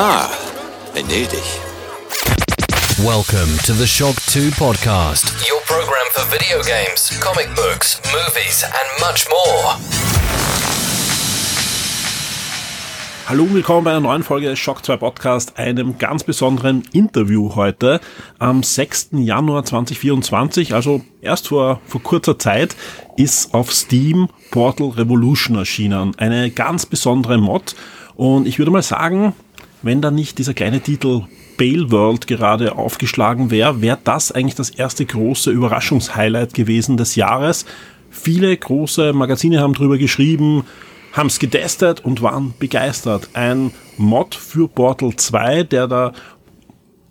Ah, venedig. Welcome to the Shock 2 podcast, your program for video games, comic books, movies, and much more. Hallo und willkommen bei einer neuen Folge des Shock 2 Podcast, einem ganz besonderen Interview heute am 6. Januar 2024, also erst vor, vor kurzer Zeit, ist auf Steam Portal Revolution erschienen. Eine ganz besondere Mod und ich würde mal sagen, wenn da nicht dieser kleine Titel Bale World gerade aufgeschlagen wäre, wäre das eigentlich das erste große Überraschungshighlight gewesen des Jahres. Viele große Magazine haben drüber geschrieben, haben es getestet und waren begeistert. Ein Mod für Portal 2, der da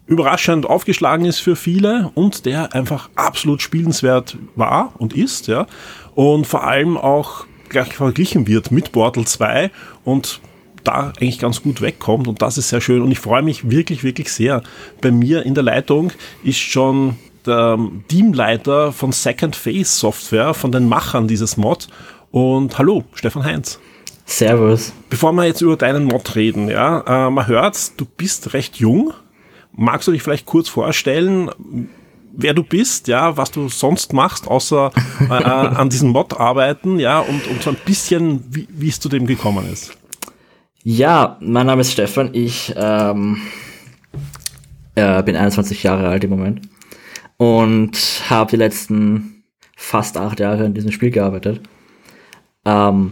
überraschend aufgeschlagen ist für viele und der einfach absolut spielenswert war und ist, ja. Und vor allem auch gleich verglichen wird mit Portal 2 und da eigentlich ganz gut wegkommt und das ist sehr schön und ich freue mich wirklich, wirklich sehr. Bei mir in der Leitung ist schon der Teamleiter von Second Phase Software, von den Machern dieses Mod und hallo, Stefan Heinz. Servus. Bevor wir jetzt über deinen Mod reden, ja, äh, man hört, du bist recht jung. Magst du dich vielleicht kurz vorstellen, wer du bist, ja, was du sonst machst, außer äh, an diesem Mod arbeiten, ja, und, und so ein bisschen, wie, wie es zu dem gekommen ist? Ja, mein Name ist Stefan. Ich ähm, äh, bin 21 Jahre alt im Moment und habe die letzten fast acht Jahre in diesem Spiel gearbeitet. Ähm,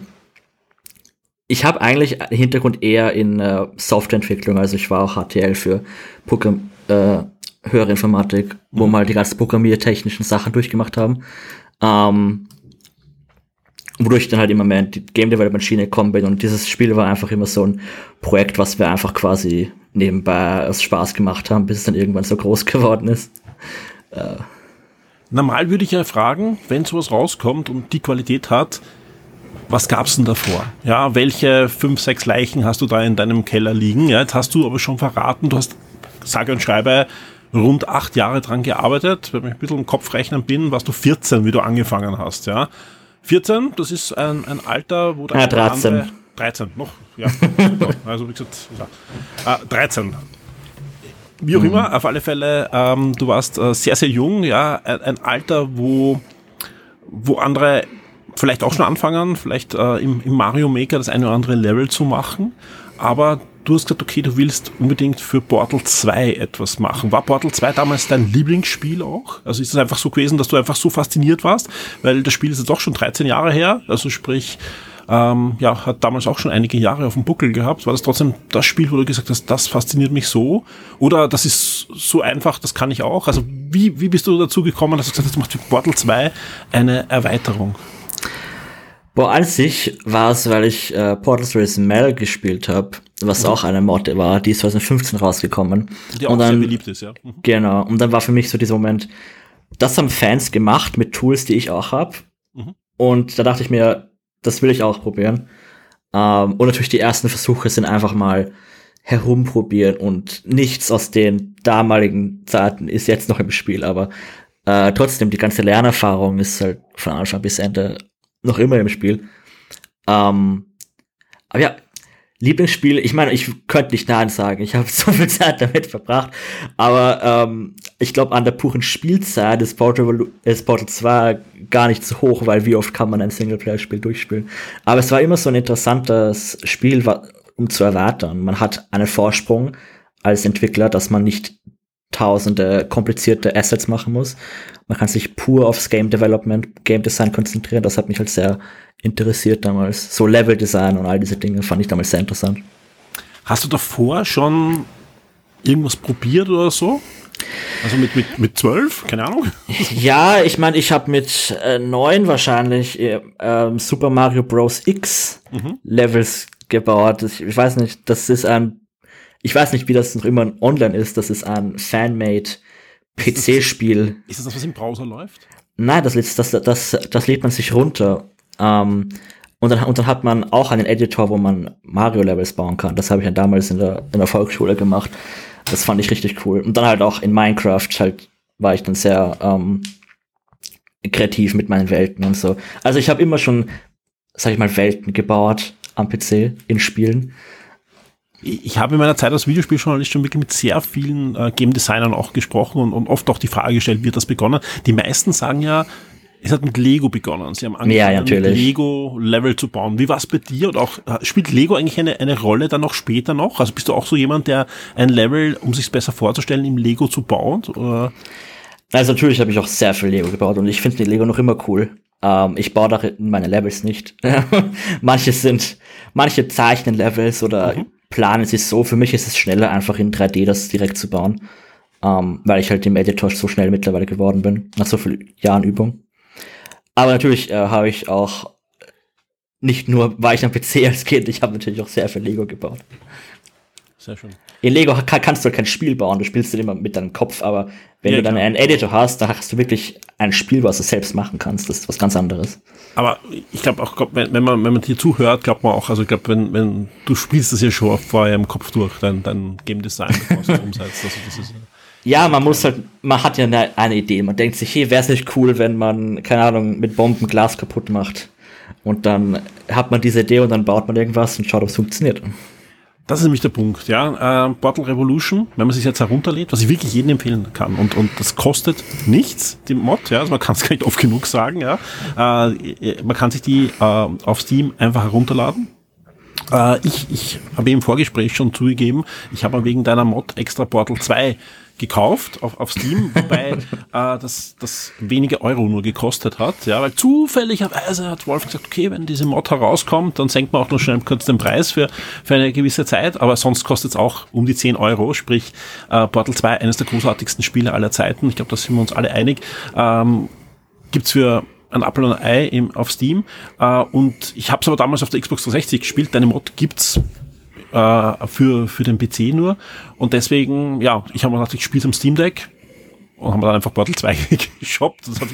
ich habe eigentlich Hintergrund eher in äh, Softwareentwicklung, also ich war auch HTL für Programm, äh, höhere Informatik, wo wir halt die ganzen programmiertechnischen Sachen durchgemacht haben. Ähm, wodurch ich dann halt immer mehr in die Game Development Schiene gekommen bin und dieses Spiel war einfach immer so ein Projekt, was wir einfach quasi nebenbei aus Spaß gemacht haben, bis es dann irgendwann so groß geworden ist. Normal würde ich ja fragen, wenn sowas rauskommt und die Qualität hat, was gab's denn davor? Ja, welche fünf, sechs Leichen hast du da in deinem Keller liegen? Ja, jetzt hast du aber schon verraten, du hast, sage und schreibe, rund acht Jahre dran gearbeitet. Wenn ich ein bisschen im Kopf rechnen bin, warst du 14, wie du angefangen hast, ja. 14, das ist ein, ein Alter, wo der ja, 13. Andere, 13, noch, ja. also wie gesagt, ja. Äh, 13. Wie auch mhm. immer, auf alle Fälle, ähm, du warst äh, sehr, sehr jung, ja, ein, ein Alter, wo, wo andere vielleicht auch schon anfangen, vielleicht äh, im, im Mario Maker das eine oder andere Level zu machen, aber du hast gesagt, okay, du willst unbedingt für Portal 2 etwas machen. War Portal 2 damals dein Lieblingsspiel auch? Also ist es einfach so gewesen, dass du einfach so fasziniert warst? Weil das Spiel ist jetzt auch schon 13 Jahre her, also sprich, ähm, ja, hat damals auch schon einige Jahre auf dem Buckel gehabt. War das trotzdem das Spiel, wo du gesagt hast, das fasziniert mich so? Oder das ist so einfach, das kann ich auch? Also wie, wie bist du dazu gekommen, dass du gesagt hast, du machst für Portal 2 eine Erweiterung? Boah, an sich war es, weil ich äh, Portal Stories Mel gespielt habe, was mhm. auch eine Mod war, die ist 2015 rausgekommen. Die auch und dann, sehr beliebt ist, ja. Mhm. Genau, und dann war für mich so dieser Moment, das haben Fans gemacht mit Tools, die ich auch habe. Mhm. Und da dachte ich mir, das will ich auch probieren. Ähm, und natürlich die ersten Versuche sind einfach mal herumprobieren und nichts aus den damaligen Zeiten ist jetzt noch im Spiel, aber äh, trotzdem die ganze Lernerfahrung ist halt von Anfang bis Ende noch immer im Spiel. Ähm, aber ja, Lieblingsspiel, ich meine, ich könnte nicht Nein sagen, ich habe so viel Zeit damit verbracht, aber ähm, ich glaube, an der puren Spielzeit ist Portal, ist Portal 2 gar nicht so hoch, weil wie oft kann man ein Singleplayer-Spiel durchspielen. Aber es war immer so ein interessantes Spiel, um zu erweitern. Man hat einen Vorsprung als Entwickler, dass man nicht tausende komplizierte Assets machen muss. Man kann sich pur aufs Game Development, Game Design konzentrieren. Das hat mich halt sehr interessiert damals. So Level Design und all diese Dinge fand ich damals sehr interessant. Hast du davor schon irgendwas probiert oder so? Also mit, mit, mit zwölf? Keine Ahnung. Ja, ich meine, ich habe mit äh, neun wahrscheinlich äh, Super Mario Bros. X mhm. Levels gebaut. Ich, ich weiß nicht, das ist ein ich weiß nicht, wie das noch immer online ist. Das ist ein Fanmade PC-Spiel. Ist das das, was im Browser läuft? Nein, das, das, das, das lädt man sich runter. Ähm, und, dann, und dann hat man auch einen Editor, wo man Mario-Levels bauen kann. Das habe ich ja damals in der, in der Volksschule gemacht. Das fand ich richtig cool. Und dann halt auch in Minecraft halt war ich dann sehr ähm, kreativ mit meinen Welten und so. Also ich habe immer schon, sag ich mal, Welten gebaut am PC in Spielen. Ich habe in meiner Zeit als Videospieljournalist schon wirklich mit sehr vielen äh, Game Designern auch gesprochen und, und oft auch die Frage gestellt, wie hat das begonnen? Die meisten sagen ja, es hat mit Lego begonnen. Sie haben angefangen, ja, mit Lego-Level zu bauen. Wie war es bei dir? Und auch, äh, spielt Lego eigentlich eine, eine Rolle dann noch später noch? Also bist du auch so jemand, der ein Level, um sich besser vorzustellen, im Lego zu bauen? Oder? Also natürlich habe ich auch sehr viel Lego gebaut und ich finde Lego noch immer cool. Ähm, ich baue da meine Levels nicht. manche sind, manche zeichnen Levels oder mhm. Planen sie so. Für mich ist es schneller, einfach in 3D das direkt zu bauen. Ähm, weil ich halt im Editor so schnell mittlerweile geworden bin, nach so vielen Jahren Übung. Aber natürlich äh, habe ich auch nicht nur war ich am PC als Kind, ich habe natürlich auch sehr viel Lego gebaut. Sehr schön. In Lego kann, kannst du kein Spiel bauen, du spielst dann immer mit deinem Kopf, aber wenn ja, du dann einen Editor hast, da hast du wirklich ein Spiel, was du selbst machen kannst. Das ist was ganz anderes. Aber ich glaube auch, wenn, wenn, man, wenn man dir zuhört, glaubt man auch, also ich glaube, wenn, wenn du spielst das ja schon vorher im Kopf durch, dein, dein Game Design, bevor du umsetzt. Also das ist, ja, man muss halt, man hat ja eine, eine Idee. Man denkt sich, hey, wäre es nicht cool, wenn man, keine Ahnung, mit Bomben Glas kaputt macht. Und dann hat man diese Idee und dann baut man irgendwas und schaut, ob es funktioniert. Das ist nämlich der Punkt, ja. Äh, Portal Revolution, wenn man sich jetzt herunterlädt, was ich wirklich jedem empfehlen kann. Und, und das kostet nichts, die Mod, ja. Also man kann es gar nicht oft genug sagen, ja. Äh, man kann sich die äh, auf Steam einfach herunterladen. Äh, ich ich habe im Vorgespräch schon zugegeben, ich habe wegen deiner Mod extra Portal 2 gekauft auf, auf Steam, wobei äh, das, das wenige Euro nur gekostet hat. Ja, weil zufälligerweise hat Wolf gesagt, okay, wenn diese Mod herauskommt, dann senkt man auch noch schnell kurz den Preis für, für eine gewisse Zeit, aber sonst kostet es auch um die 10 Euro, sprich äh, Portal 2, eines der großartigsten Spiele aller Zeiten. Ich glaube, da sind wir uns alle einig. Ähm, gibt's für ein Apple und ein Ei im, auf Steam. Äh, und ich habe es aber damals auf der Xbox 360 gespielt. Deine Mod gibt's äh, für, für den PC nur. Und deswegen, ja, ich habe mir gedacht, ich spiele am Steam Deck und haben dann einfach Portal 2 geshoppt. Das hat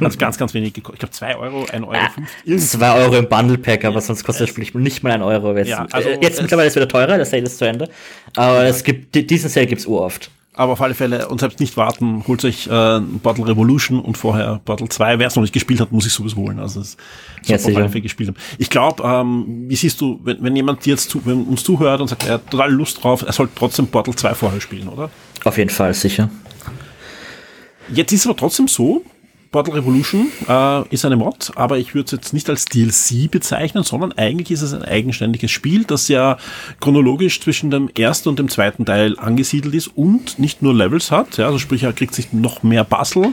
also ganz, ganz wenig gekostet. Ich glaube 2 Euro, 1 Euro. 5, 2 Euro im Bundle Pack, aber sonst kostet das Spiel nicht mal 1 Euro. Jetzt, ja, also jetzt mittlerweile ist es wieder teurer, der Sale ist zu Ende. Aber ja. es gibt, diesen Sale gibt's oft. Aber auf alle Fälle, und selbst nicht warten, holt euch äh, Bottle Revolution und vorher Bottle 2. Wer es noch nicht gespielt hat, muss ich sowieso holen. Also es ja, auf alle Fälle gespielt haben. Ich glaube, ähm, wie siehst du, wenn, wenn jemand dir jetzt zu, wenn uns zuhört und sagt, er hat total Lust drauf, er sollte trotzdem Bottle 2 vorher spielen, oder? Auf jeden Fall, sicher. Jetzt ist es aber trotzdem so, Portal Revolution äh, ist eine Mod, aber ich würde es jetzt nicht als DLC bezeichnen, sondern eigentlich ist es ein eigenständiges Spiel, das ja chronologisch zwischen dem ersten und dem zweiten Teil angesiedelt ist und nicht nur Levels hat. Ja, also sprich, er kriegt sich noch mehr Puzzle,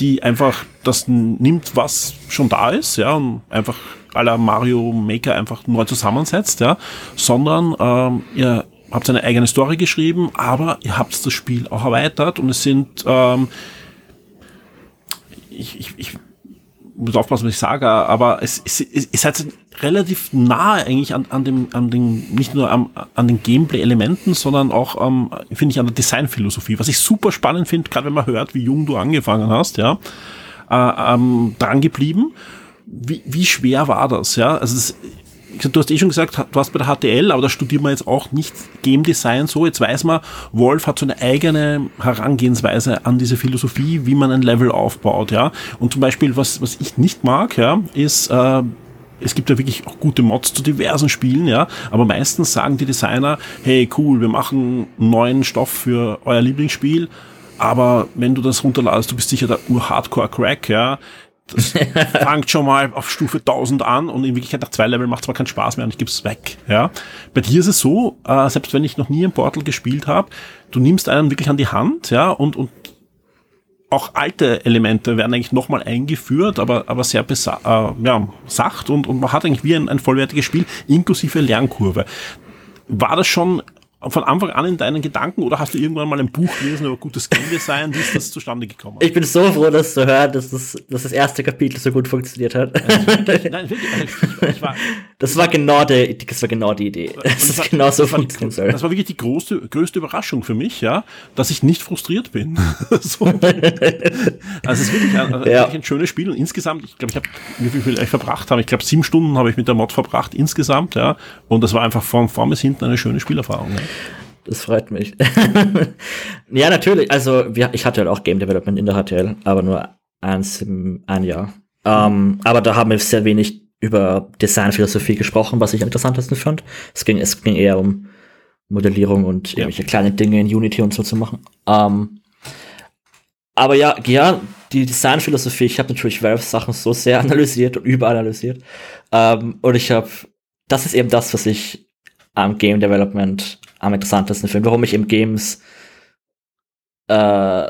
die einfach das nimmt, was schon da ist, ja, und einfach la Mario Maker einfach neu zusammensetzt, ja, sondern ähm, ihr habt eine eigene Story geschrieben, aber ihr habt das Spiel auch erweitert und es sind ähm, ich, ich, ich muss aufpassen, was ich sage, aber es, es, es ist halt relativ nahe eigentlich an, an dem, an den, nicht nur am, an den Gameplay-Elementen, sondern auch, ähm, finde ich, an der Designphilosophie. Was ich super spannend finde, gerade wenn man hört, wie jung du angefangen hast, ja, äh, ähm, dran geblieben. Wie, wie schwer war das, ja? Also das, du hast eh schon gesagt, du hast bei der HTL, aber da studiert man jetzt auch nicht Game Design so. Jetzt weiß man, Wolf hat so eine eigene Herangehensweise an diese Philosophie, wie man ein Level aufbaut, ja. Und zum Beispiel, was, was ich nicht mag, ja, ist, äh, es gibt ja wirklich auch gute Mods zu diversen Spielen, ja, aber meistens sagen die Designer, hey cool, wir machen neuen Stoff für euer Lieblingsspiel, aber wenn du das runterladest, du bist sicher der Ur-Hardcore-Crack, ja, das fängt schon mal auf Stufe 1000 an und in Wirklichkeit nach zwei Level macht es mal keinen Spaß mehr und ich gebe es weg. Ja. Bei dir ist es so, äh, selbst wenn ich noch nie im Portal gespielt habe, du nimmst einen wirklich an die Hand, ja, und, und auch alte Elemente werden eigentlich nochmal eingeführt, aber, aber sehr äh, ja, sacht und, und man hat eigentlich wie ein, ein vollwertiges Spiel inklusive Lernkurve. War das schon von Anfang an in deinen Gedanken oder hast du irgendwann mal ein Buch gelesen über gutes Game Design? Wie ist das zustande gekommen? Ich bin so froh, das zu hören, dass das, dass das erste Kapitel so gut funktioniert hat. Nein, wirklich. Ich, ich war, das, war genau die, das war genau die Idee. Das ist genau so funktioniert soll. Das war wirklich die größte, größte Überraschung für mich, ja, dass ich nicht frustriert bin. so. Also es ist wirklich ein, ja. wirklich ein schönes Spiel und insgesamt, ich glaube, ich habe, wie viel ich verbracht habe, ich glaube, sieben Stunden habe ich mit der Mod verbracht insgesamt, ja, und das war einfach von vorn bis hinten eine schöne Spielerfahrung. Ja. Das freut mich. ja, natürlich. Also, wir, ich hatte halt auch Game Development in der HTL, aber nur eins im ein Jahr. Ähm, aber da haben wir sehr wenig über Designphilosophie gesprochen, was ich am interessantesten fand. Es ging, es ging eher um, Modellierung und ja. irgendwelche kleine Dinge in Unity und so zu machen. Ähm, aber ja, ja, die Designphilosophie, ich habe natürlich Valve-Sachen so sehr analysiert und überanalysiert. Ähm, und ich habe, das ist eben das, was ich am Game Development am interessantesten finde, warum ich im Games äh,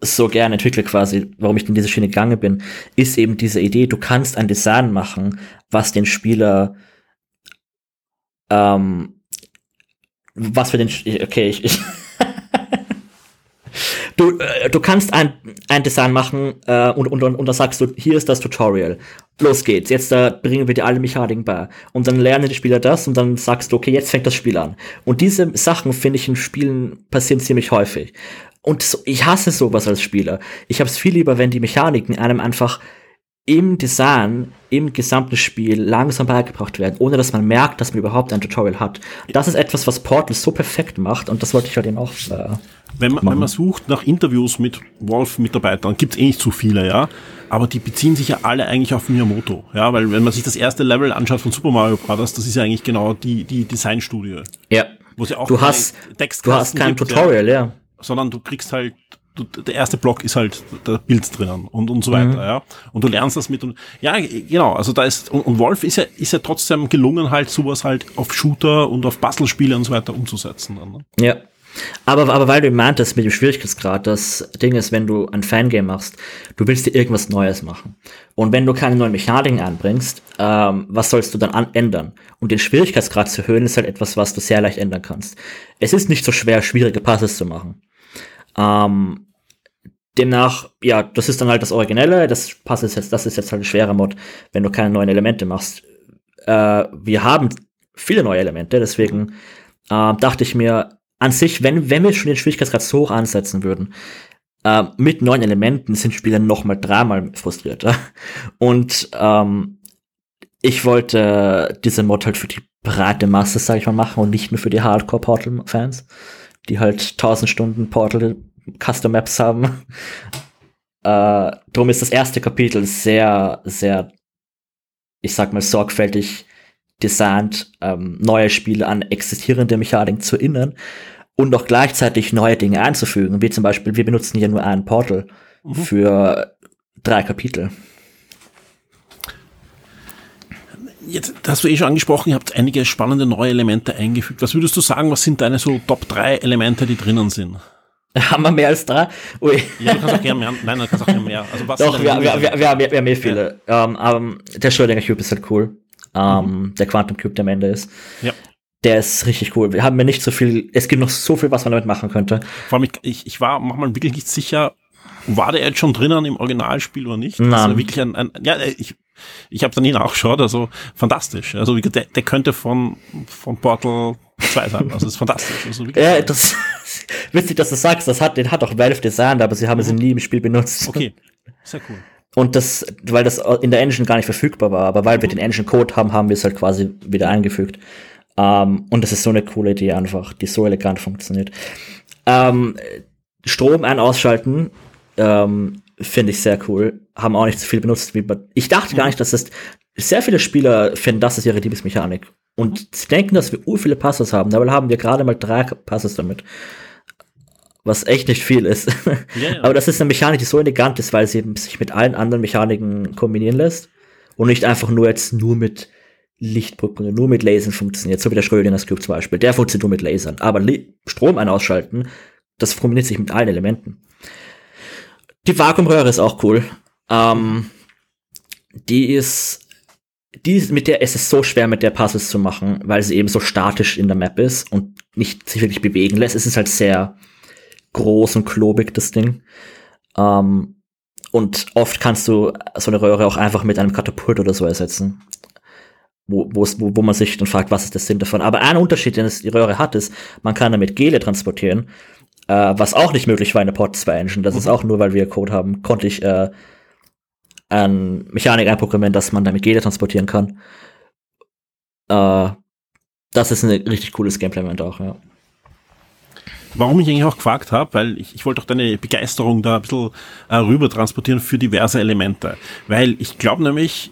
so gerne entwickle quasi, warum ich in diese Schiene gegangen bin, ist eben diese Idee, du kannst ein Design machen, was den Spieler ähm, was für den okay, ich, ich du, äh, du kannst ein, ein Design machen äh, und, und, und, und dann sagst du, hier ist das Tutorial. Los geht's, jetzt äh, bringen wir dir alle Mechaniken bei. Und dann lernen die Spieler das und dann sagst du, okay, jetzt fängt das Spiel an. Und diese Sachen, finde ich, in Spielen passieren ziemlich häufig. Und so, ich hasse sowas als Spieler. Ich habe es viel lieber, wenn die Mechaniken einem einfach im Design, im gesamten Spiel langsam beigebracht werden, ohne dass man merkt, dass man überhaupt ein Tutorial hat. Das ist etwas, was Portal so perfekt macht und das wollte ich halt eben auch. Äh, wenn, man, wenn man sucht nach Interviews mit Wolf-Mitarbeitern, gibt es eh nicht so viele, ja. Aber die beziehen sich ja alle eigentlich auf Miyamoto, ja, weil wenn man sich das erste Level anschaut von Super Mario Bros., das ist ja eigentlich genau die, die Designstudie. Ja. Wo sie auch du hast, du hast kein gibt, Tutorial, ja. Sondern du kriegst halt der erste Block ist halt der Bild drinnen und, und so weiter, mhm. ja. Und du lernst das mit und, ja, genau, also da ist, und, und Wolf ist ja, ist ja trotzdem gelungen, halt sowas halt auf Shooter und auf Puzzlespiele und so weiter umzusetzen. Dann, ne? Ja. Aber, aber weil du meintest mit dem Schwierigkeitsgrad, das Ding ist, wenn du ein Fangame machst, du willst dir irgendwas Neues machen. Und wenn du keine neuen Mechaniken anbringst, ähm, was sollst du dann an ändern? Und den Schwierigkeitsgrad zu erhöhen, ist halt etwas, was du sehr leicht ändern kannst. Es ist nicht so schwer, schwierige Passes zu machen. Ähm, demnach, ja, das ist dann halt das Originelle, das passt jetzt, das ist jetzt halt ein schwerer Mod, wenn du keine neuen Elemente machst. Äh, wir haben viele neue Elemente, deswegen äh, dachte ich mir, an sich, wenn, wenn wir schon den Schwierigkeitsgrad so hoch ansetzen würden, äh, mit neuen Elementen sind Spieler noch mal dreimal frustrierter. Und ähm, ich wollte diese Mod halt für die breite Masse, sag ich mal, machen und nicht nur für die Hardcore-Portal-Fans die halt 1000 Stunden Portal Custom Maps haben. Äh, drum ist das erste Kapitel sehr, sehr, ich sag mal, sorgfältig designt, ähm, neue Spiele an existierende Mechaniken zu erinnern und auch gleichzeitig neue Dinge einzufügen, wie zum Beispiel, wir benutzen hier nur ein Portal mhm. für drei Kapitel. Jetzt hast du eh schon angesprochen, ihr habt einige spannende neue Elemente eingefügt. Was würdest du sagen, was sind deine so Top 3 Elemente, die drinnen sind? Haben wir mehr als drei? Ui. Ja, du kannst auch gerne mehr. Nein, du kannst auch gerne mehr. Also was Doch, wir, wir, wir, wir, haben, wir haben eh viele. Ja. Um, ähm, um, der Schrödinger Cube ist halt cool. Um, mhm. Der Quantum Cube, der am Ende ist. Ja. Der ist richtig cool. Wir haben mir nicht so viel, es gibt noch so viel, was man damit machen könnte. Vor allem, ich, ich war manchmal wirklich nicht sicher, war der jetzt schon drinnen im Originalspiel oder nicht? Nein. Das ist wirklich ein, ein ja, ich, ich habe da nie nachgeschaut, also fantastisch. Also der, der könnte von, von Portal 2 sein. Also das ist fantastisch. Also ja, das witzig, dass du sagst, das hat, den hat auch Valve designt, aber sie haben es nie im Spiel benutzt. Okay, sehr cool. Und das, weil das in der Engine gar nicht verfügbar war, aber weil wir den Engine-Code haben, haben wir es halt quasi wieder eingefügt. Um, ähm, und das ist so eine coole Idee einfach, die so elegant funktioniert. Um, ähm, Strom ein ausschalten ähm, Finde ich sehr cool. Haben auch nicht so viel benutzt wie. Ich dachte gar nicht, dass das. Sehr viele Spieler finden, das ist ihre Lieblingsmechanik. Und sie denken, dass wir ur viele Passes haben. Dabei haben wir gerade mal drei Passes damit. Was echt nicht viel ist. Yeah. Aber das ist eine Mechanik, die so elegant ist, weil sie sich mit allen anderen Mechaniken kombinieren lässt. Und nicht einfach nur jetzt nur mit Lichtbrücken, nur mit Lasern funktioniert. So wie der Schrödingers Cube zum Beispiel. Der funktioniert nur mit Lasern. Aber Strom ein ausschalten, das kombiniert sich mit allen Elementen. Die Vakuumröhre ist auch cool. Ähm, die ist, die ist mit der, es ist so schwer mit der Puzzles zu machen, weil sie eben so statisch in der Map ist und nicht sich wirklich bewegen lässt. Es ist halt sehr groß und klobig, das Ding. Ähm, und oft kannst du so eine Röhre auch einfach mit einem Katapult oder so ersetzen. Wo, wo, wo man sich dann fragt, was ist der Sinn davon. Aber ein Unterschied, den es die Röhre hat, ist, man kann damit Gele transportieren äh, was auch nicht möglich war in der Port 2 Engine. Das mhm. ist auch nur, weil wir Code haben, konnte ich äh, an Mechanik einprogrammieren, dass man damit Gele transportieren kann. Äh, das ist ein richtig cooles Gameplay-Moment auch, ja. Warum ich eigentlich auch gefragt habe, weil ich, ich wollte auch deine Begeisterung da ein bisschen äh, rüber transportieren für diverse Elemente. Weil ich glaube nämlich,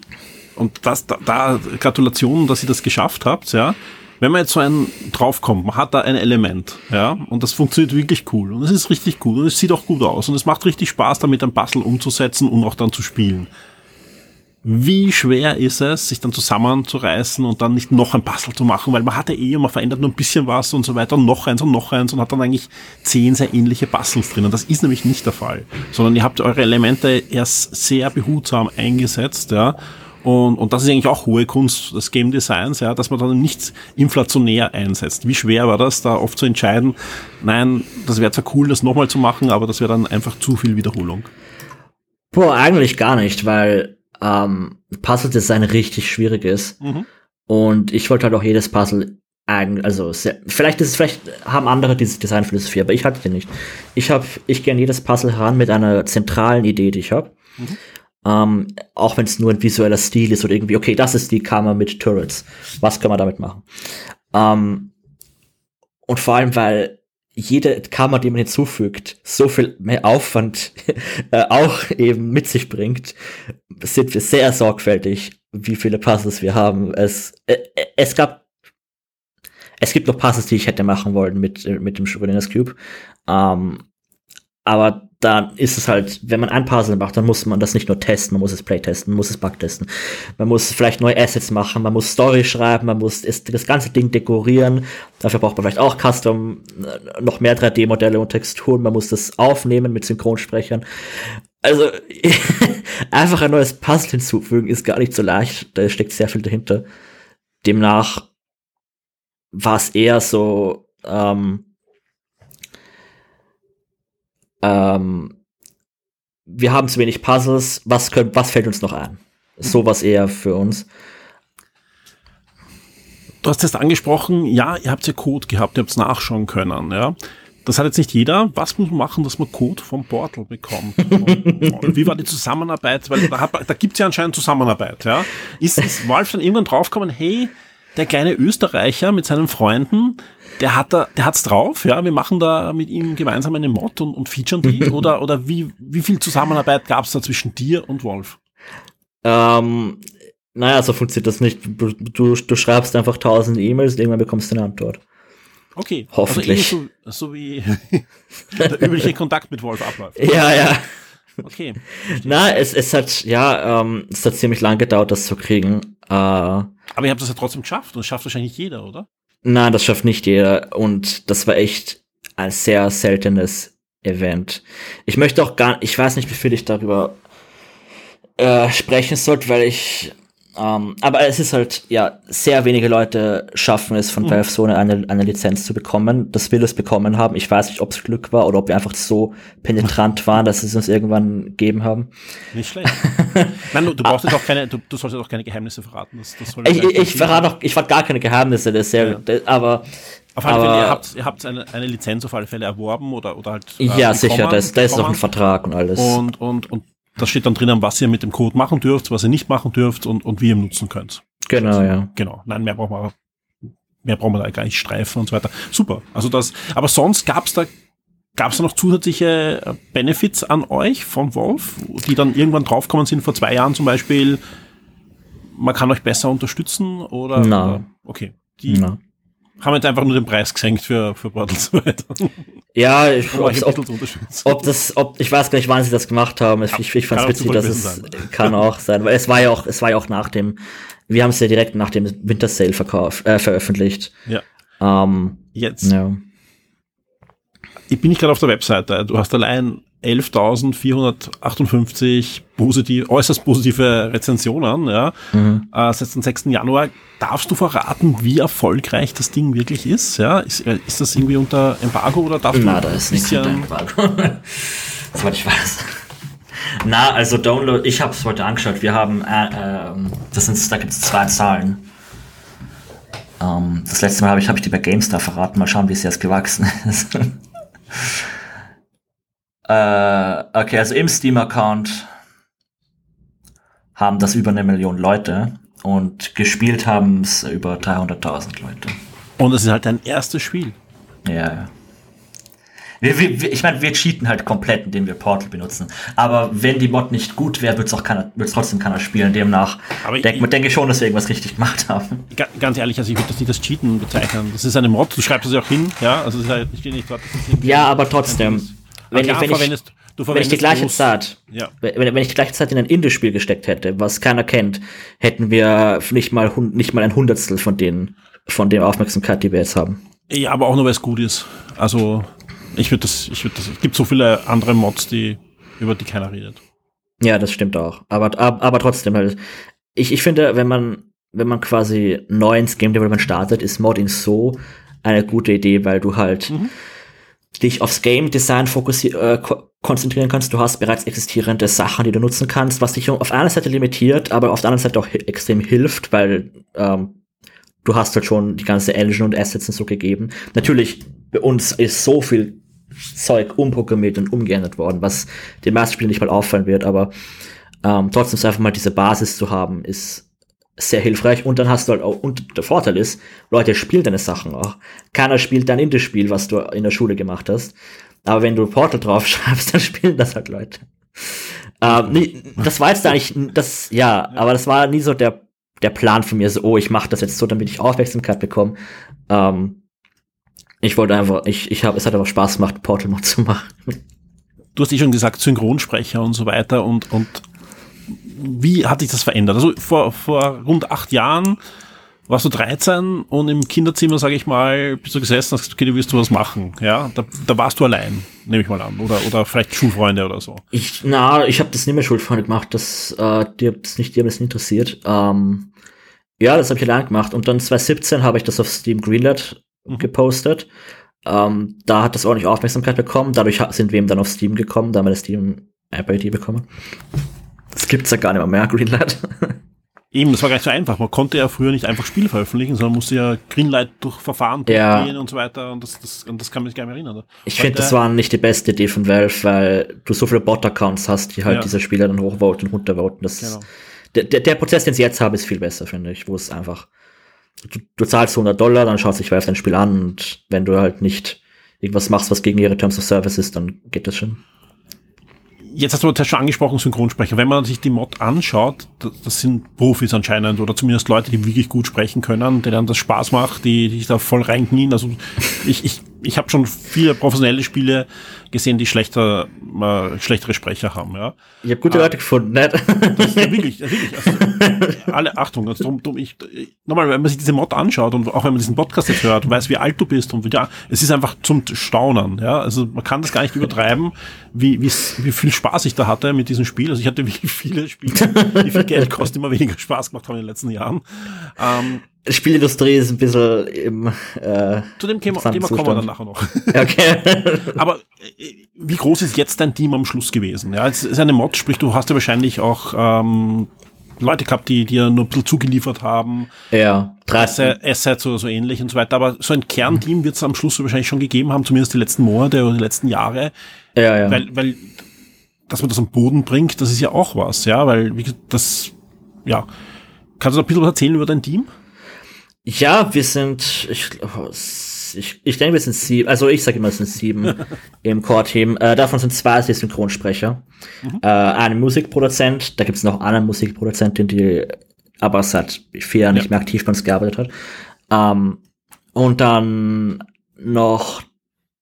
und das, da, da Gratulation, dass ihr das geschafft habt, ja, wenn man jetzt so einen draufkommt, man hat da ein Element, ja, und das funktioniert wirklich cool. Und es ist richtig gut und es sieht auch gut aus. Und es macht richtig Spaß, damit ein Puzzle umzusetzen und auch dann zu spielen. Wie schwer ist es, sich dann zusammenzureißen und dann nicht noch ein Puzzle zu machen, weil man hat ja eh, man verändert nur ein bisschen was und so weiter und noch eins und noch eins und hat dann eigentlich zehn sehr ähnliche Puzzles drin. Und das ist nämlich nicht der Fall, sondern ihr habt eure Elemente erst sehr behutsam eingesetzt, ja, und, und das ist eigentlich auch hohe Kunst des Game Designs, ja, dass man dann nichts inflationär einsetzt. Wie schwer war das, da oft zu entscheiden, nein, das wäre zwar cool, das nochmal zu machen, aber das wäre dann einfach zu viel Wiederholung. Boah, eigentlich gar nicht, weil ähm, Puzzle Design richtig schwierig ist. Mhm. Und ich wollte halt auch jedes Puzzle also sehr, vielleicht ist es, vielleicht haben andere diese Designphilosophie, aber ich hatte die nicht. Ich habe, ich gehe an jedes Puzzle heran mit einer zentralen Idee, die ich habe. Mhm. Ähm, auch wenn es nur ein visueller Stil ist oder irgendwie, okay, das ist die Kammer mit Turrets. Was können wir damit machen? Ähm, und vor allem, weil jede Kammer, die man hinzufügt, so viel mehr Aufwand äh, auch eben mit sich bringt, sind wir sehr sorgfältig, wie viele Puzzles wir haben. Es, äh, es gab, es gibt noch Puzzles, die ich hätte machen wollen mit, mit dem Schrödingers Cube. Ähm, aber dann ist es halt, wenn man ein Puzzle macht, dann muss man das nicht nur testen, man muss es playtesten, man muss es bugtesten. Man muss vielleicht neue Assets machen, man muss Story schreiben, man muss das ganze Ding dekorieren. Dafür braucht man vielleicht auch Custom, äh, noch mehr 3D-Modelle und Texturen. Man muss das aufnehmen mit Synchronsprechern. Also, einfach ein neues Puzzle hinzufügen ist gar nicht so leicht. Da steckt sehr viel dahinter. Demnach war es eher so, ähm, ähm, wir haben zu wenig Puzzles, was, können, was fällt uns noch ein? Sowas eher für uns. Du hast es angesprochen, ja, ihr habt ja Code gehabt, ihr habt es nachschauen können, ja. Das hat jetzt nicht jeder. Was muss man machen, dass man Code vom Portal bekommt? wie war die Zusammenarbeit? Weil da, da gibt es ja anscheinend Zusammenarbeit, ja. Ist, ist Valve dann irgendwann draufgekommen, hey, der kleine Österreicher mit seinen Freunden, der hat da, der hat's drauf, ja. Wir machen da mit ihm gemeinsam eine Mod und, und featuren die. oder, oder wie, wie viel Zusammenarbeit gab's da zwischen dir und Wolf? Ähm, naja, so funktioniert das nicht. Du, du, schreibst einfach tausend E-Mails und irgendwann bekommst du eine Antwort. Okay. Hoffentlich. Also so, so wie der übliche Kontakt mit Wolf abläuft. Ja, ja. Okay. Na, es, es hat, ja, ähm, es hat ziemlich lang gedauert, das zu kriegen. Äh, Aber ihr habt das ja trotzdem geschafft und das schafft wahrscheinlich jeder, oder? Nein, das schafft nicht jeder und das war echt ein sehr seltenes Event. Ich möchte auch gar, ich weiß nicht, wie viel ich darüber äh, sprechen sollte, weil ich um, ähm, aber es ist halt, ja, sehr wenige Leute schaffen es von mhm. Valve so eine, eine Lizenz zu bekommen, dass wir das bekommen haben. Ich weiß nicht, ob es Glück war oder ob wir einfach so penetrant waren, dass sie es uns irgendwann gegeben haben. Nicht schlecht. Nein, du, du brauchst jetzt auch keine, du, du solltest auch keine Geheimnisse verraten. Das, das soll ich, ich, ich verrate auch, ich verrate gar keine Geheimnisse, das ist sehr, ja. das, aber auf alle Fälle, ihr habt, ihr habt eine, eine Lizenz auf alle Fälle erworben oder, oder halt. Äh, ja, sicher, da ist, da ist noch ein Vertrag und alles. Und, und, und da steht dann drinnen, was ihr mit dem Code machen dürft, was ihr nicht machen dürft und, und wie ihr ihn nutzen könnt. Genau, also, ja. Genau. Nein, mehr brauchen wir, mehr brauchen wir da gar nicht streifen und so weiter. Super. Also das, aber sonst gab's da, gab's da noch zusätzliche äh, Benefits an euch von Wolf, die dann irgendwann draufkommen sind, vor zwei Jahren zum Beispiel, man kann euch besser unterstützen oder? Na. Oder? Okay. Die, Na haben jetzt einfach nur den Preis gesenkt für, für Portals weiter. Ja, ich, ob, ob, ob, das, ob, ich weiß gar nicht, wann sie das gemacht haben. Ich, ich, ich fand es witzig, dass es sein. kann auch sein, weil es war ja auch, es war ja auch nach dem, wir haben es ja direkt nach dem Winter Sale verkauft, äh, veröffentlicht. Ja. Ähm, Jetzt. Ja. Ich bin nicht gerade auf der Webseite. Du hast allein 11.458 positiv, äußerst positive Rezensionen, ja, mhm. äh, seit dem 6. Januar. Darfst du verraten, wie erfolgreich das Ding wirklich ist? Ja, ist, äh, ist das irgendwie unter Embargo oder darfst Na, du da ist nichts unter Embargo. Soweit ich weiß. Na, also Download, ich habe es heute angeschaut. Wir haben, äh, äh, das sind, da gibt es zwei Zahlen. Ähm, das letzte Mal habe ich, hab ich die bei GameStar verraten. Mal schauen, wie es jetzt gewachsen ist. Äh, okay, also im Steam-Account haben das über eine Million Leute und gespielt haben es über 300.000 Leute. Und es ist halt dein erstes Spiel. Ja, ja. Wir, wir, ich meine, wir cheaten halt komplett, indem wir Portal benutzen. Aber wenn die Mod nicht gut wäre, würde es auch keiner, trotzdem keiner spielen. Demnach denke denk ich schon, dass wir irgendwas richtig gemacht haben. Ganz ehrlich, also ich würde das nicht als Cheaten bezeichnen. Das ist eine Mod, du schreibst es ja auch hin, ja. Also halt, ich stehe nicht dort. Ja, aber trotzdem. Wenn, ich, wenn, ich, wenn ich die gleiche Zeit, ja. wenn, wenn ich die gleiche Zeit in ein Indie-Spiel gesteckt hätte, was keiner kennt, hätten wir nicht mal, nicht mal ein Hundertstel von denen, von der Aufmerksamkeit, die wir jetzt haben. Ja, aber auch nur, weil es gut ist. Also, ich würde das, ich würde das, es gibt so viele andere Mods, die, über die keiner redet. Ja, das stimmt auch. Aber, aber, aber trotzdem, halt, ich, ich finde, wenn man, wenn man quasi neu ins Game Development startet, ist Modding so eine gute Idee, weil du halt mhm. Dich aufs Game Design äh, konzentrieren kannst. Du hast bereits existierende Sachen, die du nutzen kannst, was dich auf einer Seite limitiert, aber auf der anderen Seite auch extrem hilft, weil ähm, du hast halt schon die ganze Engine und Assets und so gegeben. Natürlich, bei uns ist so viel Zeug umprogrammiert und umgeändert worden, was den meisten Spielen nicht mal auffallen wird, aber ähm, trotzdem ist einfach mal diese Basis zu haben, ist sehr hilfreich und dann hast du halt auch, und der Vorteil ist, Leute spielen deine Sachen auch. Keiner spielt dann in das Spiel, was du in der Schule gemacht hast. Aber wenn du Portal drauf schreibst, dann spielen das halt Leute. Ähm, nee, das war jetzt eigentlich, das, ja, aber das war nie so der der Plan von mir so, oh, ich mache das jetzt so, damit ich Aufmerksamkeit bekomme. Ähm, ich wollte einfach, ich, ich habe, es hat einfach Spaß gemacht, Portal Mod zu machen. Du hast eh schon gesagt, Synchronsprecher und so weiter und, und wie hat sich das verändert? Also vor, vor rund acht Jahren warst du 13 und im Kinderzimmer, sage ich mal, bist du gesessen und hast gesagt, okay, du wirst du was machen. Ja, da, da warst du allein, nehme ich mal an. Oder, oder vielleicht Schulfreunde oder so. Ich, na, ich habe das nicht mehr Schulfreunde gemacht, das, äh, die, das nicht, die haben nicht interessiert. Ähm, ja, das habe ich allein gemacht. Und dann 2017 habe ich das auf Steam Greenlight mhm. gepostet. Ähm, da hat das auch nicht Aufmerksamkeit bekommen. Dadurch sind wir eben dann auf Steam gekommen, da haben wir das Steam App ID bekommen. Das gibt's ja gar nicht mehr, mehr Greenlight. Eben, das war gar nicht so einfach. Man konnte ja früher nicht einfach Spiele veröffentlichen, sondern musste ja Greenlight durch Verfahren durchgehen ja. und so weiter. Und das, das, und das kann man sich gar nicht mehr erinnern. Ich finde, das war nicht die beste Idee von Valve, weil du so viele Bot-Accounts hast, die halt ja. diese Spieler dann hochvoten und runtervoten. Das genau. der, der, der Prozess, den sie jetzt haben, ist viel besser, finde ich, wo es einfach, du, du zahlst 100 Dollar, dann schaut sich Valve dein Spiel an und wenn du halt nicht irgendwas machst, was gegen ihre Terms of Service ist, dann geht das schon jetzt hast du das schon angesprochen, Synchronsprecher. Wenn man sich die Mod anschaut, das sind Profis anscheinend oder zumindest Leute, die wirklich gut sprechen können, denen das Spaß macht, die, sich da voll reinknien. Also ich, ich, ich habe schon viele professionelle Spiele gesehen, die schlechter, äh, schlechtere Sprecher haben. Ja. Ich habe gute ah, Leute gefunden, ne? Das ja wirklich, ja, wirklich. Also, alle Achtung, also drum, drum, ich, nochmal, wenn man sich diese Mod anschaut und auch wenn man diesen Podcast jetzt hört und weiß, wie alt du bist und wie, ja, es ist einfach zum Staunen. Ja, also man kann das gar nicht übertreiben, wie, wie, wie viel Spaß ich da hatte mit diesem Spiel. Also ich hatte wirklich viele Spiele, die viel Geld kosten, immer weniger Spaß gemacht haben in den letzten Jahren. Ähm, Spielindustrie ist ein bisschen im äh, Zu dem Thema, Thema kommen wir dann nachher noch. Okay. Aber äh, wie groß ist jetzt dein Team am Schluss gewesen? Ja, es ist eine Mod, sprich, du hast ja wahrscheinlich auch ähm, Leute gehabt, die dir nur ein bisschen zugeliefert haben. Ja, 13. Assets oder so ähnlich und so weiter. Aber so ein Kernteam wird es am Schluss wahrscheinlich schon gegeben haben, zumindest die letzten Monate oder die letzten Jahre. Ja, ja. Weil, weil dass man das am Boden bringt, das ist ja auch was, ja, weil wie das, ja. Kannst du ein bisschen was erzählen über dein Team? Ja, wir sind, ich, ich, ich denke, wir sind sieben, also ich sage immer, es sind sieben im Core-Team. Äh, davon sind zwei die Synchronsprecher. Mhm. Äh, ein Musikproduzent, da gibt es noch eine Musikproduzentin, die aber seit vier Jahren ja. nicht mehr aktiv bei uns gearbeitet hat. Ähm, und dann noch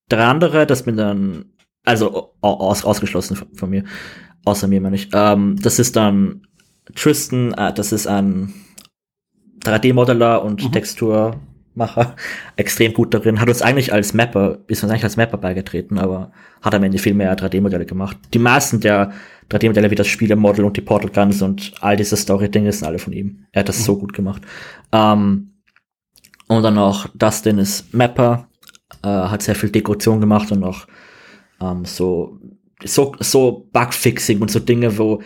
drei andere, das bin dann, also aus, ausgeschlossen von, von mir, außer mir meine ich. Ähm, das ist dann Tristan, äh, das ist ein 3D-Modeller und mhm. Texturmacher extrem gut darin. Hat uns eigentlich als Mapper, ist uns eigentlich als Mapper beigetreten, aber hat am Ende viel mehr 3D-Modelle gemacht. Die meisten der 3D-Modelle wie das Spielemodel und die Portal Guns und all diese Story-Dinge sind alle von ihm. Er hat das mhm. so gut gemacht. Ähm, und dann noch Dustin ist Mapper, äh, hat sehr viel Dekoration gemacht und auch ähm, so so so Bugfixing und so Dinge, wo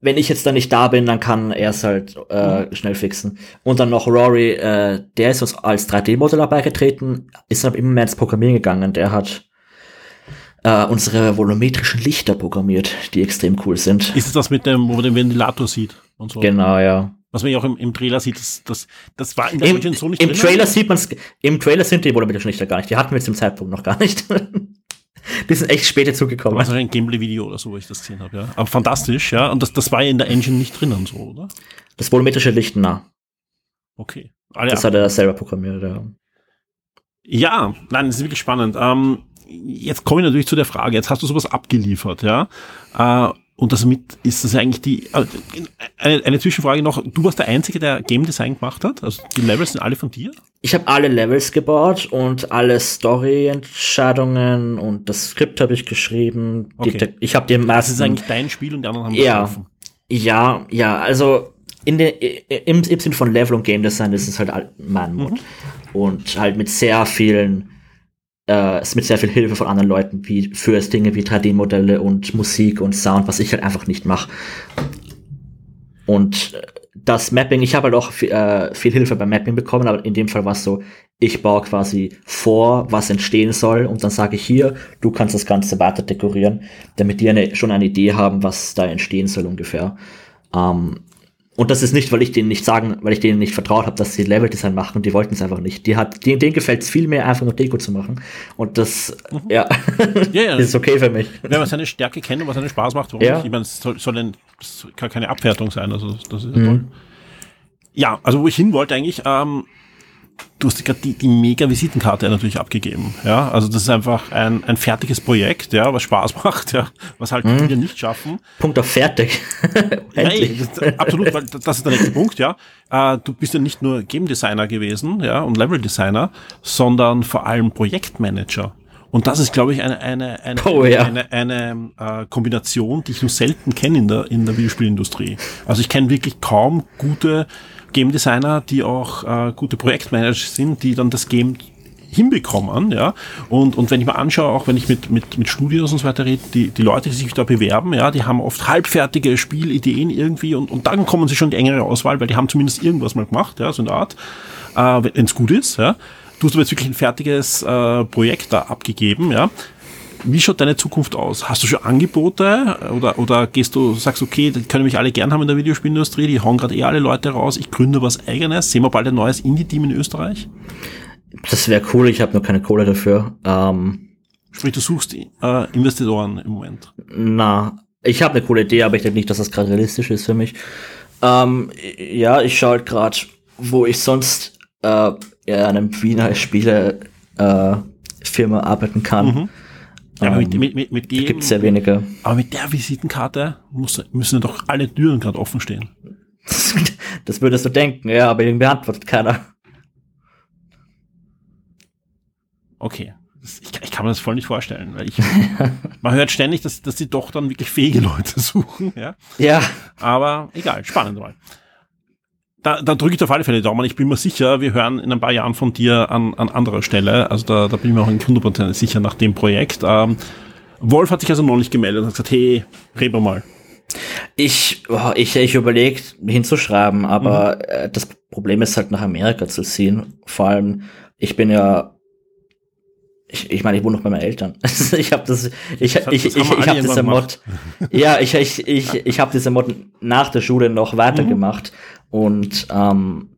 wenn ich jetzt da nicht da bin, dann kann er es halt äh, mhm. schnell fixen. Und dann noch Rory, äh, der ist uns als 3D-Modeller beigetreten, ist aber immer mehr ins Programmieren gegangen. Der hat äh, unsere volumetrischen Lichter programmiert, die extrem cool sind. Ist es das mit dem, wo man den Ventilator sieht und so? Genau, ja. Was man ja auch im, im Trailer sieht, das, das, das war in der Im, so nicht im drin. Trailer sieht man es, im Trailer sind die Volumeterschnitte gar nicht. Die hatten wir zum Zeitpunkt noch gar nicht. die sind echt spät Da dazugekommen. war so ein Gameplay-Video oder so, wo ich das gesehen habe, ja. Aber fantastisch, ja. Und das, das war ja in der Engine nicht drinnen, so, oder? Das volumetrische Licht, na. Okay. Ah, ja. Das hat er selber programmiert, ja. Ja, nein, das ist wirklich spannend. Ähm, jetzt komme ich natürlich zu der Frage, jetzt hast du sowas abgeliefert, ja. Äh, und damit ist das eigentlich die, äh, eine, eine Zwischenfrage noch, du warst der Einzige, der Game Design gemacht hat? Also die Levels sind alle von dir? Ich habe alle Levels gebaut und alle Story-Entscheidungen und das Skript habe ich geschrieben. Die, Okay. ich habe die Das meisten. ist eigentlich dein Spiel und die anderen haben Ja. geholfen. Ja, ja, also in der, im, im Sinn von Level und Game Design ist es halt mein Mod. Und halt mit sehr vielen, äh, mit sehr viel Hilfe von anderen Leuten, wie für es Dinge wie 3D-Modelle und Musik und Sound, was ich halt einfach nicht mache. Und äh, das Mapping, ich habe halt auch viel, äh, viel Hilfe beim Mapping bekommen, aber in dem Fall war es so, ich baue quasi vor, was entstehen soll und dann sage ich hier, du kannst das Ganze weiter dekorieren, damit die eine, schon eine Idee haben, was da entstehen soll ungefähr. Ähm, und das ist nicht, weil ich denen nicht sagen, weil ich denen nicht vertraut habe, dass sie Leveldesign machen und die wollten es einfach nicht. Die hat, denen, denen gefällt es viel mehr, einfach nur Deko zu machen. Und das, ja, Ja, ja. ist okay für mich. Wenn man seine Stärke kennt und was einen Spaß macht, warum Ja. nicht? Ich meine, es soll, soll ein, kann keine Abwertung sein, also das, ist ja toll. Ja, also wo ich hin wollte eigentlich, ähm, du hast gerade die, die mega Visitenkarte natürlich abgegeben, ja, also das ist einfach ein, ein fertiges Projekt, ja, was Spaß macht, ja, was halt viele nicht schaffen. Punkt auf fertig. Das, absolut, weil das ist der nächste Punkt, ja. Äh, du bist ja nicht nur Game Designer gewesen, ja, und Level Designer, sondern vor allem Projektmanager. Und das ist, glaube ich, eine, eine, eine, Oh, ja. eine, eine äh, Kombination, die ich nur selten kenne in der, in der Videospielindustrie. Also ich kenne wirklich kaum gute Game Designer, die auch äh, gute Projektmanager sind, die dann das Game hinbekommen, ja. Und, und wenn ich mal anschaue, auch wenn ich mit, mit, mit Studios und so weiter rede, die, die Leute, die sich da bewerben, ja, die haben oft halbfertige Spielideen irgendwie und, und dann kommen sie schon in die engere Auswahl, weil die haben zumindest irgendwas mal gemacht, ja, so eine Art, äh, wenn es gut ist, ja. Du hast aber jetzt wirklich ein fertiges äh, Projekt da abgegeben, ja. Wie schaut deine Zukunft aus? Hast du schon Angebote oder, oder gehst du, sagst okay, die können mich alle gern haben in der Videospielindustrie, die hauen gerade eh alle Leute raus, ich gründe was eigenes, sehen wir bald ein neues Indie-Team in Österreich? Das wäre cool, ich habe nur keine Kohle dafür. Ähm, Sprich, du suchst äh, Investoren im Moment. na, ich habe eine coole Idee, aber ich denke nicht, dass das gerade realistisch ist für mich. Ähm, ja, ich schaue halt gerade, wo ich sonst äh, in einem Wiener Spiele äh, Firma arbeiten kann. Mhm. Ja, aber mit, Ähm, mit, mit, mit dem, Gibt sehr wenige. aber mit der Visitenkarte muss, müssen doch alle Türen gerade offen stehen. Das würdest du denken, ja, aber irgendwie antwortet keiner. Okay. Ich, ich kann mir das voll nicht vorstellen, weil ich, man hört ständig, dass, dass sie doch dann wirklich fähige Leute suchen, ja. Ja, Aber egal, spannend mal. Da, da drücke ich auf alle Fälle die Daumen. Ich bin mir sicher, wir hören in ein paar Jahren von dir an, an anderer Stelle. Also da, da bin ich mir auch in 100% sicher nach dem Projekt. Ähm, Wolf hat sich also noch nicht gemeldet und hat gesagt, hey, reden wir mal. ich, oh, ich, ich überlegt hinzuschreiben, aber äh, das Problem ist halt nach Amerika zu ziehen. Vor allem, ich bin ja ich, ich meine, ich wohne noch bei meinen Eltern. ich habe das, ich, Das ich, ich, ich alle habe diese Mod, ja, ich, ich, ich, ich habe diese Mod nach der Schule noch weitergemacht und ähm,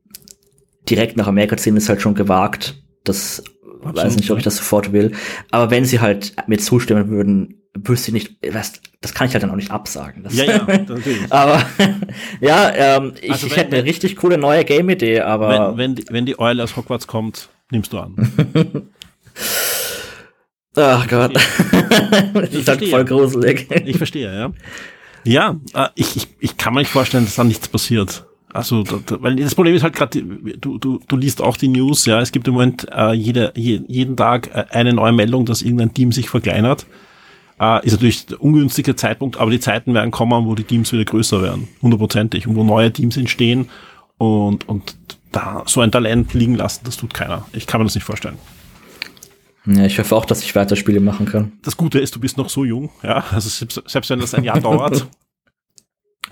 direkt nach Amerika ziehen ist halt schon gewagt. Das weiß nicht, ob ich das sofort will. Aber wenn sie halt mir zustimmen würden, wüsste ich nicht, was, das kann ich halt dann auch nicht absagen. Das, Ja, ja, natürlich. aber ja, ähm, ich, Also ich wenn- hätte eine richtig coole neue Game-Idee, aber Wenn, wenn, die, wenn die Eule aus Hogwarts kommt, nimmst du an. Ach Gott, das ist halt voll gruselig. Ich verstehe, ja. Ja, äh, ich, ich, ich kann mir nicht vorstellen, dass da nichts passiert. Also, da, da, weil das Problem ist halt gerade, du, du, du liest auch die News, ja, es gibt im Moment äh, jede, je, jeden Tag äh, eine neue Meldung, dass irgendein Team sich verkleinert. Äh, ist natürlich der ungünstige Zeitpunkt, aber die Zeiten werden kommen, wo die Teams wieder größer werden, hundertprozentig, und wo neue Teams entstehen und, und da so ein Talent liegen lassen, das tut keiner. Ich kann mir das nicht vorstellen. Ja, ich hoffe auch, dass ich weiter Spiele machen kann. Das Gute ist, du bist noch so jung, ja, also selbst, selbst wenn das ein Jahr dauert,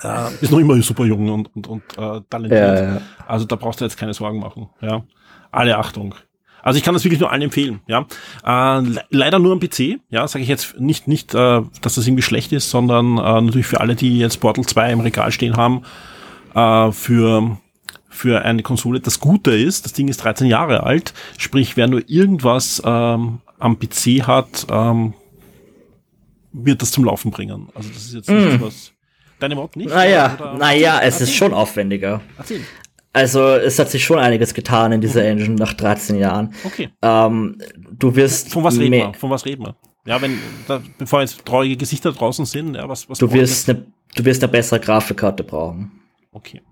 äh, bist noch immer super jung und, und, und äh, talentiert. Ja, ja. Also da brauchst du jetzt keine Sorgen machen, ja. Alle Achtung. Also ich kann das wirklich nur allen empfehlen, ja. Äh, le leider nur am PC, ja, sage ich jetzt nicht, nicht, äh, dass das irgendwie schlecht ist, sondern äh, natürlich für alle, die jetzt Portal 2 im Regal stehen haben, äh, für für eine Konsole. Das Gute ist, das Ding ist 13 Jahre alt, sprich, wer nur irgendwas ähm, am PC hat, ähm, wird das zum Laufen bringen. Also das ist jetzt nicht mm. was. Deine Mod nicht? Naja, naja, es ist schon aufwendiger. Erzähl. Also es hat sich schon einiges getan in dieser mhm. Engine nach 13 Jahren. Okay. Ähm, du wirst. Von was reden wir? Von was reden wir? Ja, wenn, da, bevor jetzt traurige Gesichter draußen sind, ja, was, was du wirst eine, du wirst eine bessere Grafikkarte brauchen. Okay.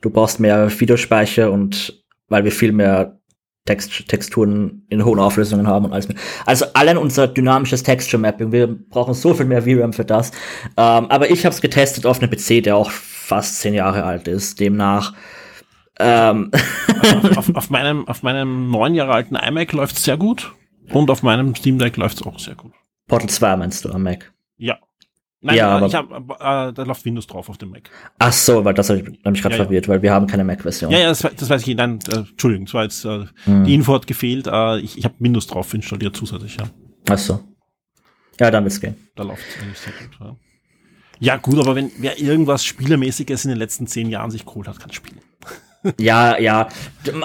Du brauchst mehr Videospeicher und weil wir viel mehr Text, Texturen in hohen Auflösungen haben und alles mehr. Also allein unser dynamisches Texture Mapping, wir brauchen so viel mehr VRAM für das. Ähm, aber ich habe es getestet auf einem PC, der auch fast zehn Jahre alt ist. Demnach ähm. auf, auf, auf, meinem, auf meinem neun Jahre alten iMac läuft es sehr gut und auf meinem Steam Deck läuft es auch sehr gut. Portal 2 meinst du am Mac? Ja. Nein, ja, aber ich hab, äh, da läuft Windows drauf auf dem Mac. Ach so, weil das habe ich hab mich gerade ja, verwirrt, ja. weil wir haben keine Mac-Version. Ja, ja, das, das, weiß ich. Nein, äh, Entschuldigung, das war jetzt äh, hm. die Info hat gefehlt. Äh, ich ich habe Windows drauf installiert zusätzlich, ja. Ach so. Ja, dann wird's gehen. Da läuft es eigentlich sehr gut. Ja. ja, gut, aber wenn wer irgendwas Spielermäßiges in den letzten zehn Jahren sich geholt hat, kann spielen. Ja, ja.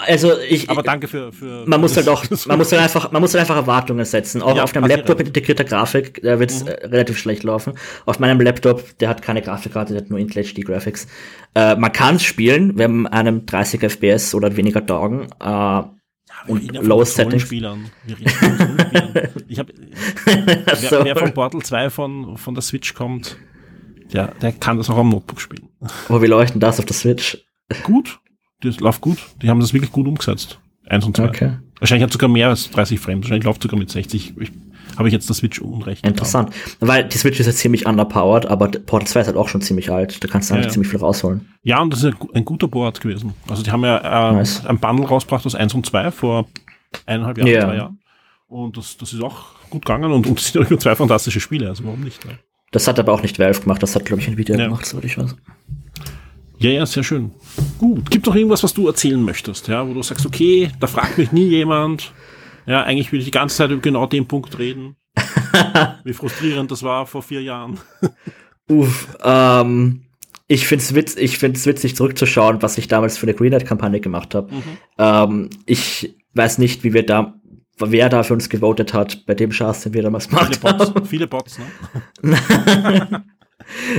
Also ich. Aber danke für. für man muss halt auch, man muss halt einfach, man muss halt einfach Erwartungen setzen. Auch ja, auf einem Laptop mit integrierter Grafik, da wird es mhm. Äh, relativ schlecht laufen. Auf meinem Laptop, der hat keine Grafikkarte, der hat nur Intel HD Graphics. Äh, man kann es spielen, wenn einem 30 FPS oder weniger taugen. Äh, ja, und Low Settings. Spielern. Wir reden von ich hab, wer, so. wer von Portal 2 von, von der Switch kommt, der, der kann das auch am Notebook spielen. Aber wie leuchten das auf der Switch? Gut das läuft gut. Die haben das wirklich gut umgesetzt. Eins und zwei. Okay. Wahrscheinlich hat sogar mehr als 30 Frames. Wahrscheinlich läuft sogar mit 60. Ich, habe ich jetzt das Switch unrecht. Interessant. Weil die Switch ist jetzt ziemlich underpowered, aber Portal 2 ist halt auch schon ziemlich alt. Da kannst du ja, eigentlich ja. ziemlich viel rausholen. Ja, und das ist ein, guter Board gewesen. Also die haben ja äh, nice. ein Bundle rausgebracht aus 1 und 2 vor eineinhalb Jahren, yeah. zwei Jahren. Und das, das ist auch gut gegangen und, und es sind immer zwei fantastische Spiele, also warum nicht? Ne? Das hat aber auch nicht Valve gemacht, das hat, glaube ich, ein Video ja. gemacht, so ich weiß. Ja, ja, sehr schön. Gut. Gibt noch irgendwas, was du erzählen möchtest, ja, wo du sagst, okay, da fragt mich nie jemand. Ja, eigentlich will ich die ganze Zeit über genau den Punkt reden. Wie frustrierend das war vor vier Jahren. Uff, ähm, ich finde es witz, ich find's witzig zurückzuschauen, was ich damals für eine Greenlight-Kampagne gemacht habe. Mhm. Ähm, ich weiß nicht, wie wir da, wer da für uns gewotet hat, bei dem Schatz, den wir damals gemacht viele Bots, haben. Viele Bots, ne?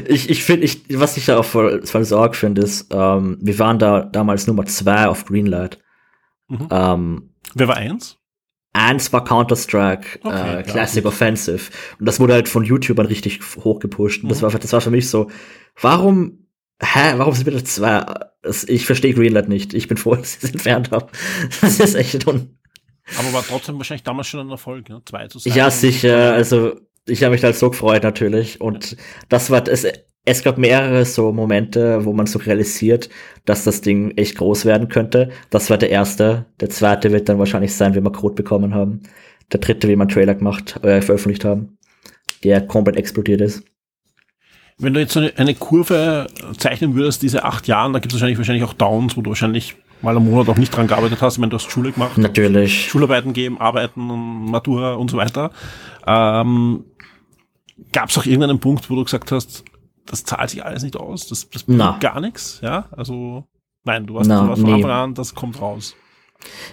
ich, ich finde, ich, was ich da auch voll, voll Sorge finde, ist, ähm, wir waren da damals Nummer zwei auf Greenlight. Mhm. Ähm, Wer war eins? Eins war Counter-Strike okay, äh, Classic ja, Offensive. Und das wurde halt von YouTubern richtig hochgepusht. Und mhm. das, war, das war für mich so, warum, hä, warum sind wir da zwei? Ich verstehe Greenlight nicht. Ich bin froh, dass ich es entfernt habe. Das ist echt un aber war trotzdem wahrscheinlich damals schon ein Erfolg, ne? Zwei zu sein. Ja, sicher. Also ich habe mich halt so gefreut natürlich. Und das war es. Es gab mehrere so Momente, wo man so realisiert, dass das Ding echt groß werden könnte. Das war der erste. Der zweite wird dann wahrscheinlich sein, wenn wir Code bekommen haben. Der dritte, wie wir einen Trailer gemacht, äh, veröffentlicht haben, der komplett explodiert ist. Wenn du jetzt so eine, eine Kurve zeichnen würdest, diese acht Jahren, da gibt es wahrscheinlich, wahrscheinlich auch Downs, wo du wahrscheinlich mal einen Monat auch nicht dran gearbeitet hast. Ich meine, du hast Schule gemacht. Natürlich. Schularbeiten geben, Arbeiten, Matura und so weiter. Ähm, Gab es auch irgendeinen Punkt, wo du gesagt hast, das zahlt sich alles nicht aus, das, das bringt gar nichts, ja? Also, nein, du hast, Na, du warst von Anfang an, das kommt raus.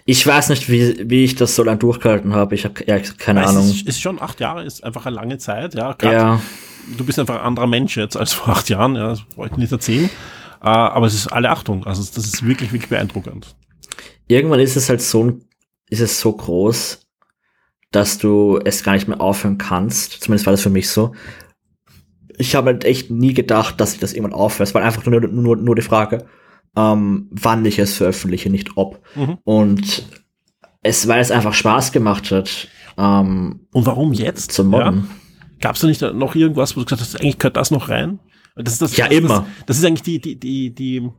Ich weiß nicht, wie, wie ich das so lange durchgehalten habe. Ich habe ja, keine Ahnung. Es ist, ist, schon acht Jahre, ist einfach eine lange Zeit, ja. Grad, ja. Du bist einfach ein anderer Mensch jetzt als vor acht Jahren, ja, das wollte ich nicht erzählen. Uh, aber es ist alle Achtung, also das ist wirklich, wirklich beeindruckend. Irgendwann ist es halt so, ist es so groß, dass du es gar nicht mehr aufhören kannst. Zumindest war das für mich so. Ich habe halt echt nie gedacht, dass ich das irgendwann aufhöre. Es war einfach nur, nur, nur die Frage, ähm, wann ich es veröffentliche, nicht ob. Mhm. Und es, weil es einfach Spaß gemacht hat. Ähm, Und warum jetzt? Zum Modden. Ja. Gab es da nicht noch irgendwas, wo du gesagt hast, eigentlich gehört das noch rein? Das ist das, ja, das, immer. Das, das, ist eigentlich die, die, die, die,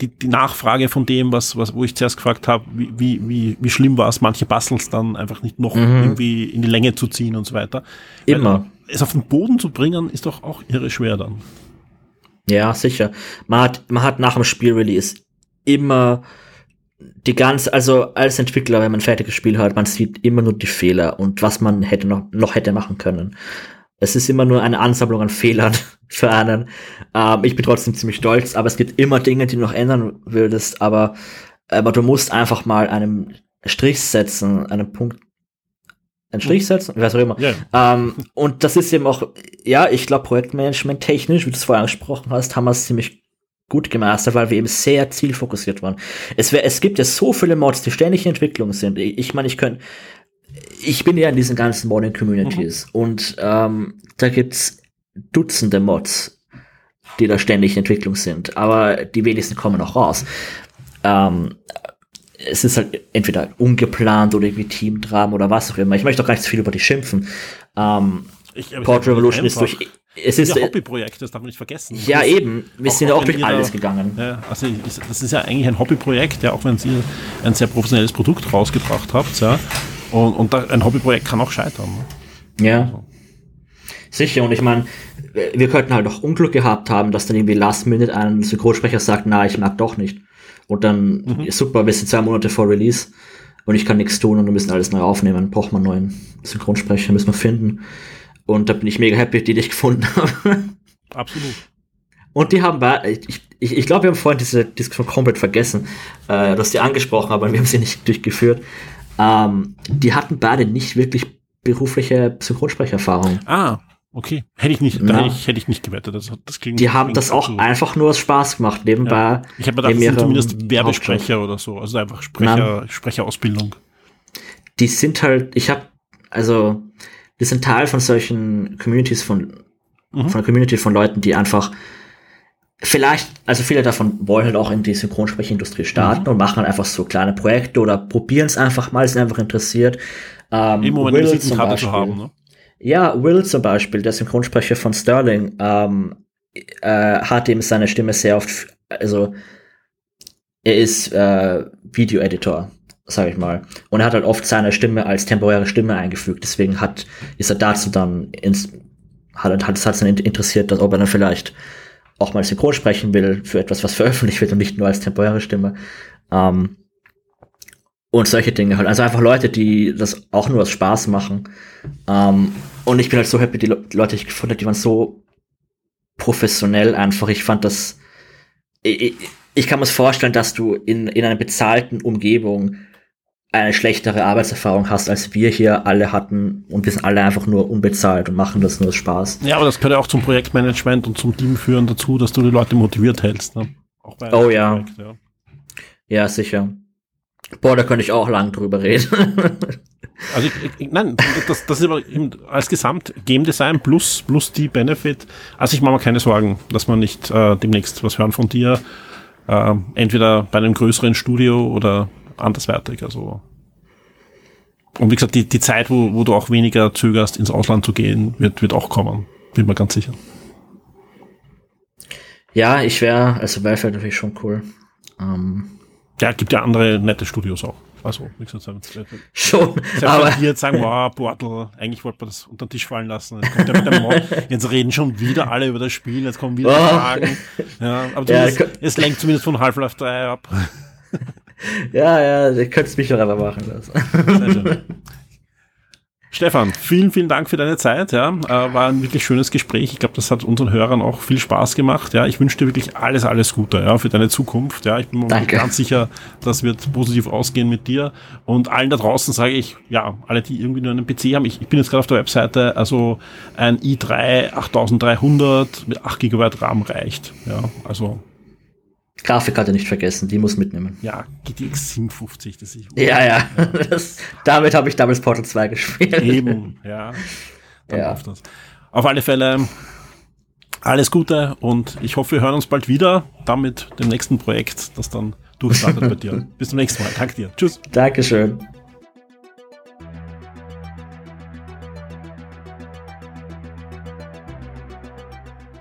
die, die Nachfrage von dem, was, was, wo ich zuerst gefragt habe, wie, wie, wie, wie schlimm war es, manche Bustles dann einfach nicht noch mhm. irgendwie in die Länge zu ziehen und so weiter. Immer. Weil, es auf den Boden zu bringen, ist doch auch irre schwer dann. Ja, sicher. Man hat, man hat nach dem Spielrelease immer die ganze, also als Entwickler, wenn man ein fertiges Spiel hat, man sieht immer nur die Fehler und was man hätte noch, noch hätte machen können. Es ist immer nur eine Ansammlung an Fehlern für einen. Ähm, ich bin trotzdem ziemlich stolz, aber es gibt immer Dinge, die du noch ändern würdest, aber, aber du musst einfach mal einen Strich setzen, einen Punkt, einen Strich setzen, was auch immer. Yeah. Ähm, und das ist eben auch, ja, ich glaube, Projektmanagement technisch, wie du es vorher angesprochen hast, haben wir es ziemlich gut gemeistert, weil wir eben sehr zielfokussiert waren. Es, wär, es gibt ja so viele Mods, die ständig in Entwicklung sind. Ich meine, ich könnte, ich bin ja in diesen ganzen Modding Communities mhm. und ähm, da gibt's Dutzende Mods, die da ständig in Entwicklung sind, aber die wenigsten kommen auch raus. Ähm, es ist halt entweder ungeplant oder irgendwie Teamdrama oder was auch immer. Ich möchte auch gar nicht so viel über die schimpfen. Ähm, ich, Port Revolution ist durch es ist ein Hobbyprojekt, das darf man nicht vergessen. Ja, eben. Wir auch, sind ja auch durch alles gegangen. Ja, also das ist ja eigentlich ein Hobbyprojekt, ja, auch wenn ihr ein sehr professionelles Produkt rausgebracht habt, ja. Und, und ein Hobbyprojekt kann auch scheitern. Ne? Ja. Also. Sicher, und ich meine, wir könnten halt auch Unglück gehabt haben, dass dann irgendwie Last Minute ein Synchronsprecher sagt, na, ich mag doch nicht. Und dann, mhm. super, wir sind zwei Monate vor Release und ich kann nichts tun und wir müssen alles neu aufnehmen. Braucht man einen neuen Synchronsprecher, müssen wir finden. Und da bin ich mega happy, die ich gefunden habe. Absolut. Und die haben, ich, ich, ich glaube, wir haben vorhin diese Diskussion komplett vergessen, äh, dass die angesprochen haben, aber wir haben sie nicht durchgeführt. Ähm, die hatten beide nicht wirklich berufliche Synchronsprecherfahrung. Ah, okay. Hätte ich nicht, hätte ich, hätte ich nicht gewettet. Das, das klingt, die haben das auch einfach nur aus Spaß gemacht, nebenbei. Ja. Ich habe gedacht, das sind zumindest Werbesprecher oder so, also einfach Sprecher, Sprecherausbildung. Die sind halt, ich habe, also wir sind Teil von solchen Communities von, mhm. von einer Community von Leuten, die einfach vielleicht, also viele davon wollen halt auch in die Synchronsprechindustrie starten mhm. und machen einfach so kleine Projekte oder probieren es einfach mal, sind einfach interessiert. Ähm, Im Moment Will zum Beispiel, zu haben, ne? Ja, Will zum Beispiel, der Synchronsprecher von Sterling, ähm, äh, hat eben seine Stimme sehr oft, also er ist äh, Video-Editor sage ich mal. Und er hat halt oft seine Stimme als temporäre Stimme eingefügt. Deswegen hat, ist er dazu dann ins, hat, hat, hat es dann interessiert, dass, ob er dann vielleicht auch mal synchron sprechen will für etwas, was veröffentlicht wird und nicht nur als temporäre Stimme. Ähm, und solche Dinge halt. Also einfach Leute, die das auch nur aus Spaß machen. Ähm, und ich bin halt so happy, die, Le Leute, die ich gefunden habe, die waren so professionell einfach. Ich fand das, ich, ich kann mir vorstellen, dass du in, in einer bezahlten Umgebung eine schlechtere Arbeitserfahrung hast, als wir hier alle hatten und wir sind alle einfach nur unbezahlt und machen das nur aus Spaß. Ja, aber das gehört ja auch zum Projektmanagement und zum Teamführen dazu, dass du die Leute motiviert hältst. Ne? oh ja. Projekt, ja. Ja, sicher. Boah, da könnte ich auch lang drüber reden. also ich, ich, nein, das, das ist aber als Gesamt Game Design plus, plus die Benefit. Also ich mache mir keine Sorgen, dass man nicht äh, demnächst was hören von dir. Äh, entweder bei einem größeren Studio oder anderswertig. Also und wie gesagt, die, die Zeit, wo, wo du auch weniger zögerst, ins Ausland zu gehen, wird, wird auch kommen. Bin mir ganz sicher. Ja, ich wäre, also wäre natürlich schon cool. Ähm, ja, gibt ja andere nette Studios auch. Also, wie gesagt, schon. aber jetzt sagen, wow, Portal, eigentlich wollte man das unter den Tisch fallen lassen. Jetzt, kommt der mit Mod. jetzt reden schon wieder alle über das Spiel, jetzt kommen wieder oh. Fragen. Ja, aber ja, es lenkt zumindest von Half-Life 3 ab ja, ja, ihr könnt es mich doch einfach machen lassen. Stefan, vielen, vielen Dank für deine Zeit. Ja, äh, war ein wirklich schönes Gespräch. Ich glaube, das hat unseren Hörern auch viel Spaß gemacht. Ja, ich wünsche dir wirklich alles, alles Gute ja, für deine Zukunft. Ja, ich bin mir ganz sicher, das wird positiv ausgehen mit dir. Und allen da draußen sage ich, ja, alle, die irgendwie nur einen PC haben. Ich, ich bin jetzt gerade auf der Webseite, also ein i3 8300 mit 8 GB RAM reicht. Ja, also Grafikkarte nicht vergessen, die muss mitnehmen. Ja, GTX 57, das ist. Ja, ja. Das, damit habe ich damals Portal 2 gespielt. Eben, ja. Dann ja. das. Auf alle Fälle alles Gute und ich hoffe, wir hören uns bald wieder, dann mit dem nächsten Projekt, das dann durchstartet bei dir. Bis zum nächsten Mal. Danke dir. Tschüss. Dankeschön.